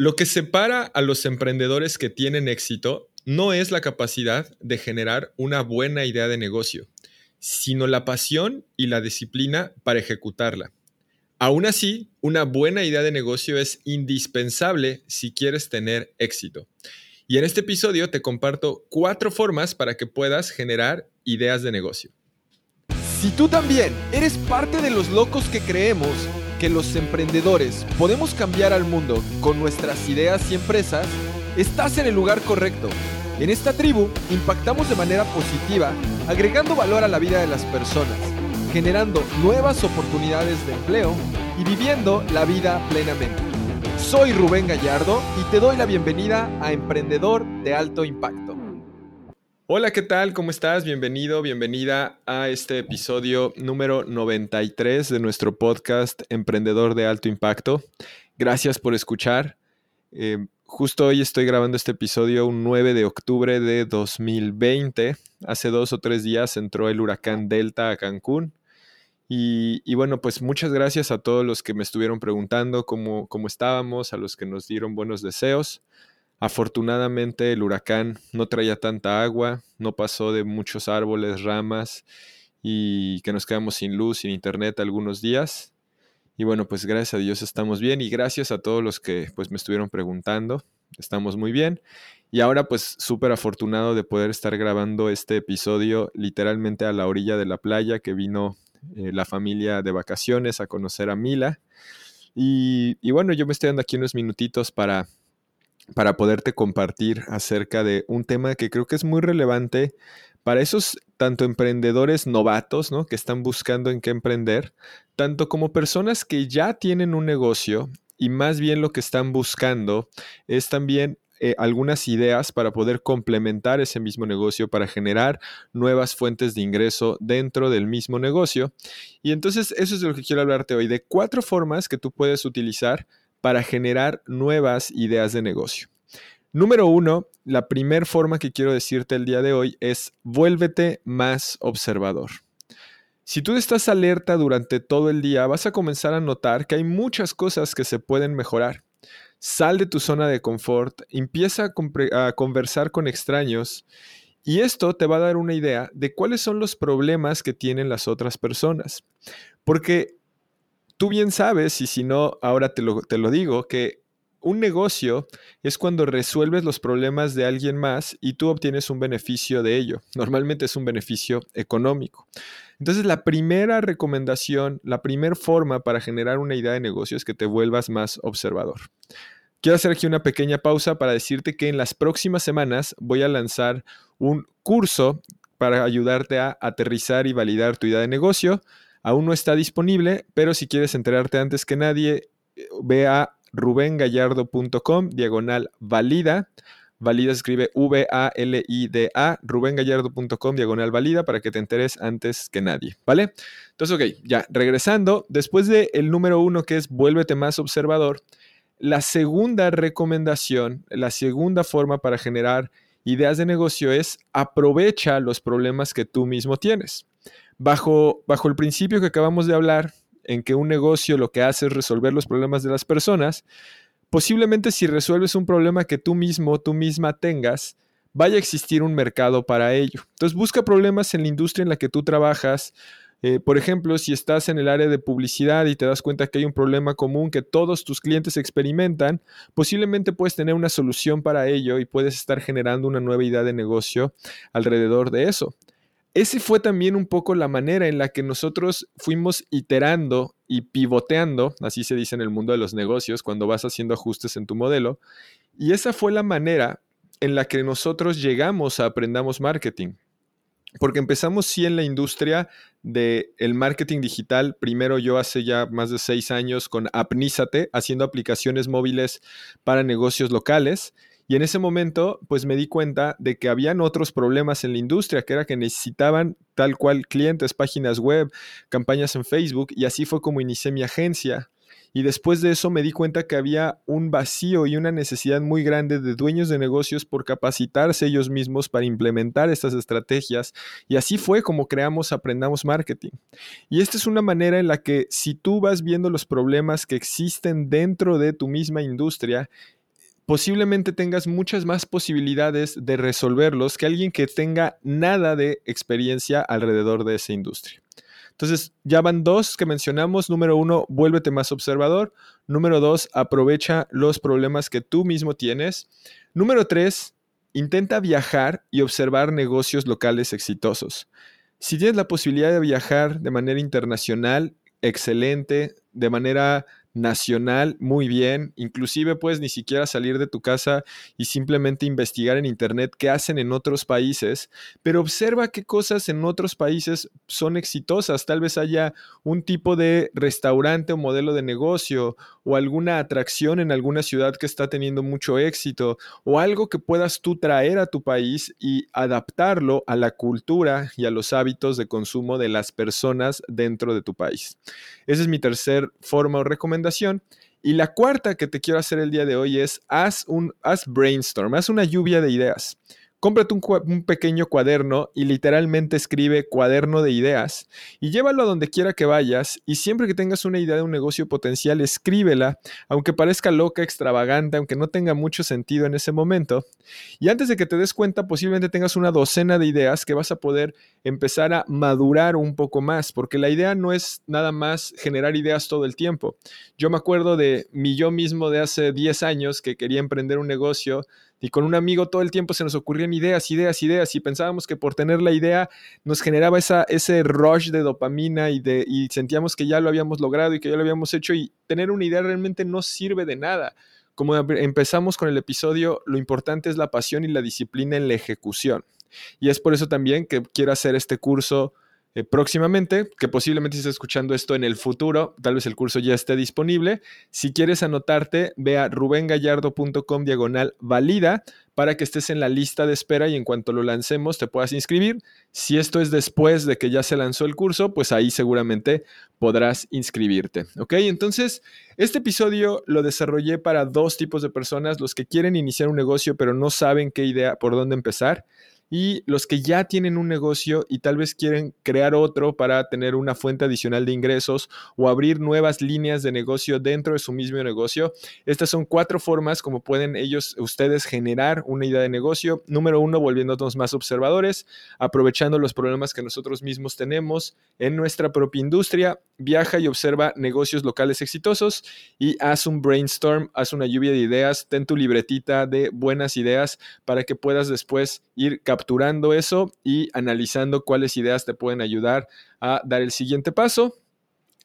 Lo que separa a los emprendedores que tienen éxito no es la capacidad de generar una buena idea de negocio, sino la pasión y la disciplina para ejecutarla. Aún así, una buena idea de negocio es indispensable si quieres tener éxito. Y en este episodio te comparto cuatro formas para que puedas generar ideas de negocio. Si tú también eres parte de los locos que creemos que los emprendedores podemos cambiar al mundo con nuestras ideas y empresas, estás en el lugar correcto. En esta tribu impactamos de manera positiva, agregando valor a la vida de las personas, generando nuevas oportunidades de empleo y viviendo la vida plenamente. Soy Rubén Gallardo y te doy la bienvenida a Emprendedor de Alto Impacto. Hola, ¿qué tal? ¿Cómo estás? Bienvenido, bienvenida a este episodio número 93 de nuestro podcast Emprendedor de Alto Impacto. Gracias por escuchar. Eh, justo hoy estoy grabando este episodio un 9 de octubre de 2020. Hace dos o tres días entró el huracán Delta a Cancún. Y, bueno, pues muchas gracias a todos los que me estuvieron preguntando cómo, cómo estábamos, a los que nos dieron buenos deseos. Afortunadamente el huracán no traía tanta agua, no pasó de muchos árboles, ramas y que nos quedamos sin luz, sin internet algunos días. Y bueno, pues gracias a Dios estamos bien y gracias a todos los que pues me estuvieron preguntando. Estamos muy bien. Y ahora pues súper afortunado de poder estar grabando este episodio literalmente a la orilla de la playa que vino eh, la familia de vacaciones a conocer a Mila. Y, y bueno, yo me estoy dando aquí unos minutitos para para poderte compartir acerca de un tema que creo que es muy relevante para esos tanto emprendedores novatos, ¿no? Que están buscando en qué emprender, tanto como personas que ya tienen un negocio y más bien lo que están buscando es también eh, algunas ideas para poder complementar ese mismo negocio, para generar nuevas fuentes de ingreso dentro del mismo negocio. Y entonces eso es de lo que quiero hablarte hoy, de cuatro formas que tú puedes utilizar para generar nuevas ideas de negocio. Número uno, la primera forma que quiero decirte el día de hoy es vuélvete más observador. Si tú estás alerta durante todo el día, vas a comenzar a notar que hay muchas cosas que se pueden mejorar. Sal de tu zona de confort, empieza a, a, conversar con extraños y esto te va a dar una idea de cuáles son los problemas que tienen las otras personas. Porque tú bien sabes, y si no, ahora te lo, te lo digo, que un negocio es cuando resuelves los problemas de alguien más y tú obtienes un beneficio de ello. Normalmente es un beneficio económico. Entonces, la primera recomendación, la primera forma para generar una idea de negocio es que te vuelvas más observador. Quiero hacer aquí una pequeña pausa para decirte que en las próximas semanas voy a lanzar un curso para ayudarte a aterrizar y validar tu idea de negocio. Aún no está disponible, pero si quieres enterarte antes que nadie, ve a rubengallardo.com, diagonal valida. Valida escribe V-A-L-I-D-A, rubengallardo.com, diagonal valida, para que te enteres antes que nadie, ¿vale? Entonces, ok, ya, regresando, después del el número uno que es vuélvete más observador, la segunda recomendación, la segunda forma para generar ideas de negocio es aprovecha los problemas que tú mismo tienes. Bajo, bajo el principio que acabamos de hablar, en que un negocio lo que hace es resolver los problemas de las personas, posiblemente si resuelves un problema que tú mismo, tú misma tengas, vaya a existir un mercado para ello. Entonces busca problemas en la industria en la que tú trabajas. Eh, por ejemplo, si estás en el área de publicidad y te das cuenta que hay un problema común que todos tus clientes experimentan, posiblemente puedes tener una solución para ello y puedes estar generando una nueva idea de negocio alrededor de eso ese fue también un poco la manera en la que nosotros fuimos iterando y pivoteando, así se dice en el mundo de los negocios, cuando vas haciendo ajustes en tu modelo. Y esa fue la manera en la que nosotros llegamos a Aprendamos Marketing. Porque empezamos sí en la industria del el marketing digital. Primero yo hace ya más de seis años con Apnízate, haciendo aplicaciones móviles para negocios locales. Y en ese momento, pues me di cuenta de que habían otros problemas en la industria, que era que necesitaban tal cual clientes, páginas web, campañas en Facebook, y así fue como inicié mi agencia. Y después de eso me di cuenta que había un vacío y una necesidad muy grande de dueños de negocios por capacitarse ellos mismos para implementar estas estrategias. Y así fue como creamos Aprendamos Marketing. Y esta es una manera en la que si tú vas viendo los problemas que existen dentro de tu misma industria posiblemente tengas muchas más posibilidades de resolverlos que alguien que tenga nada de experiencia alrededor de esa industria. Entonces, ya van dos que mencionamos. Número uno, vuélvete más observador. Número dos, aprovecha los problemas que tú mismo tienes. Número tres, intenta viajar y observar negocios locales exitosos. Si tienes la posibilidad de viajar de manera internacional, excelente, de manera nacional muy bien, inclusive puedes ni siquiera salir de tu casa y simplemente investigar en internet qué hacen en otros países, pero observa qué cosas en otros países son exitosas, tal vez haya un tipo de restaurante o modelo de negocio o alguna atracción en alguna ciudad que está teniendo mucho éxito o algo que puedas tú traer a tu país y adaptarlo a la cultura y a los hábitos de consumo de las personas dentro de tu país. Esa es mi tercer forma o recomendación. Y la cuarta que te quiero hacer el día de hoy es haz un haz brainstorm, haz una lluvia de ideas. Cómprate un, pequeño cuaderno y literalmente escribe cuaderno de ideas y llévalo a donde quiera que vayas y siempre que tengas una idea de un negocio potencial, escríbela, aunque parezca loca, extravagante, aunque no tenga mucho sentido en ese momento. Y antes de que te des cuenta, posiblemente tengas una docena de ideas que vas a poder empezar a madurar un poco más, porque la idea no es nada más generar ideas todo el tiempo. Yo me acuerdo de mi yo mismo de hace 10 años que quería emprender un negocio y con un amigo todo el tiempo se nos ocurrían ideas, ideas, ideas, y pensábamos que por tener la idea nos generaba esa, ese rush de dopamina y, de, y sentíamos que ya lo habíamos logrado y que ya lo habíamos hecho, y tener una idea realmente no sirve de nada. Como empezamos con el episodio, lo importante es la pasión y la disciplina en la ejecución. Y es por eso también que quiero hacer este curso eh, próximamente, que posiblemente estés escuchando esto en el futuro, tal vez el curso ya esté disponible. Si quieres anotarte, ve a rubengallardo.com diagonal valida para que estés en la lista de espera y en cuanto lo lancemos te puedas inscribir. Si esto es después de que ya se lanzó el curso, pues ahí seguramente podrás inscribirte. ¿Ok? Entonces, este episodio lo desarrollé para dos tipos de personas, los que quieren iniciar un negocio pero no saben qué idea, por dónde empezar y los que ya tienen un negocio y tal vez quieren crear otro para tener una fuente adicional de ingresos o abrir nuevas líneas de negocio dentro de su mismo negocio. Estas son cuatro formas como pueden ellos, ustedes generar una idea de negocio. Número uno, volviéndonos más observadores, aprovechando los problemas que nosotros mismos tenemos en nuestra propia industria. Viaja y observa negocios locales exitosos y haz un brainstorm, haz una lluvia de ideas, ten tu libretita de buenas ideas para que puedas después ir capturando eso y analizando cuáles ideas te pueden ayudar a dar el siguiente paso.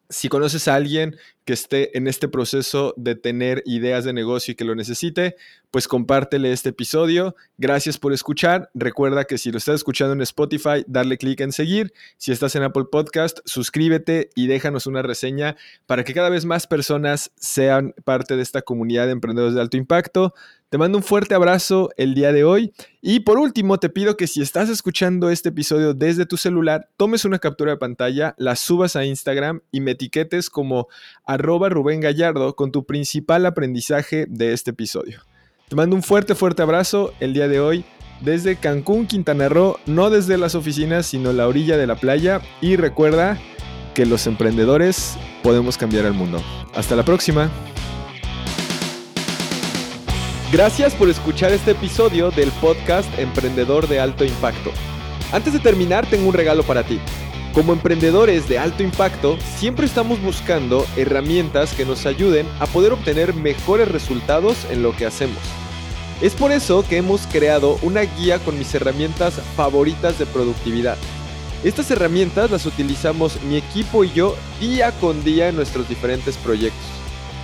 Si conoces a alguien que esté en este proceso de tener ideas de negocio y que lo necesite, pues compártele este episodio. Gracias por escuchar. Recuerda que si lo estás escuchando en Spotify, darle clic en seguir. Si estás en Apple Podcast, suscríbete y déjanos una reseña para que cada vez más personas sean parte de esta comunidad de emprendedores de alto impacto. Te mando un fuerte abrazo el día de hoy. Y por último, te pido que si estás escuchando este episodio desde tu celular, tomes una captura de pantalla, la subas a Instagram y me etiquetes como arroba Rubén Gallardo con tu principal aprendizaje de este episodio. Te mando un fuerte, fuerte abrazo el día de hoy desde Cancún, Quintana Roo, no desde las oficinas, sino la orilla de la playa. Y recuerda que los emprendedores podemos cambiar el mundo. Hasta la próxima. Gracias por escuchar este episodio del podcast Emprendedor de Alto Impacto. Antes de terminar, tengo un regalo para ti. Como emprendedores de alto impacto, siempre estamos buscando herramientas que nos ayuden a poder obtener mejores resultados en lo que hacemos. Es por eso que hemos creado una guía con mis herramientas favoritas de productividad. Estas herramientas las utilizamos mi equipo y yo día con día en nuestros diferentes proyectos.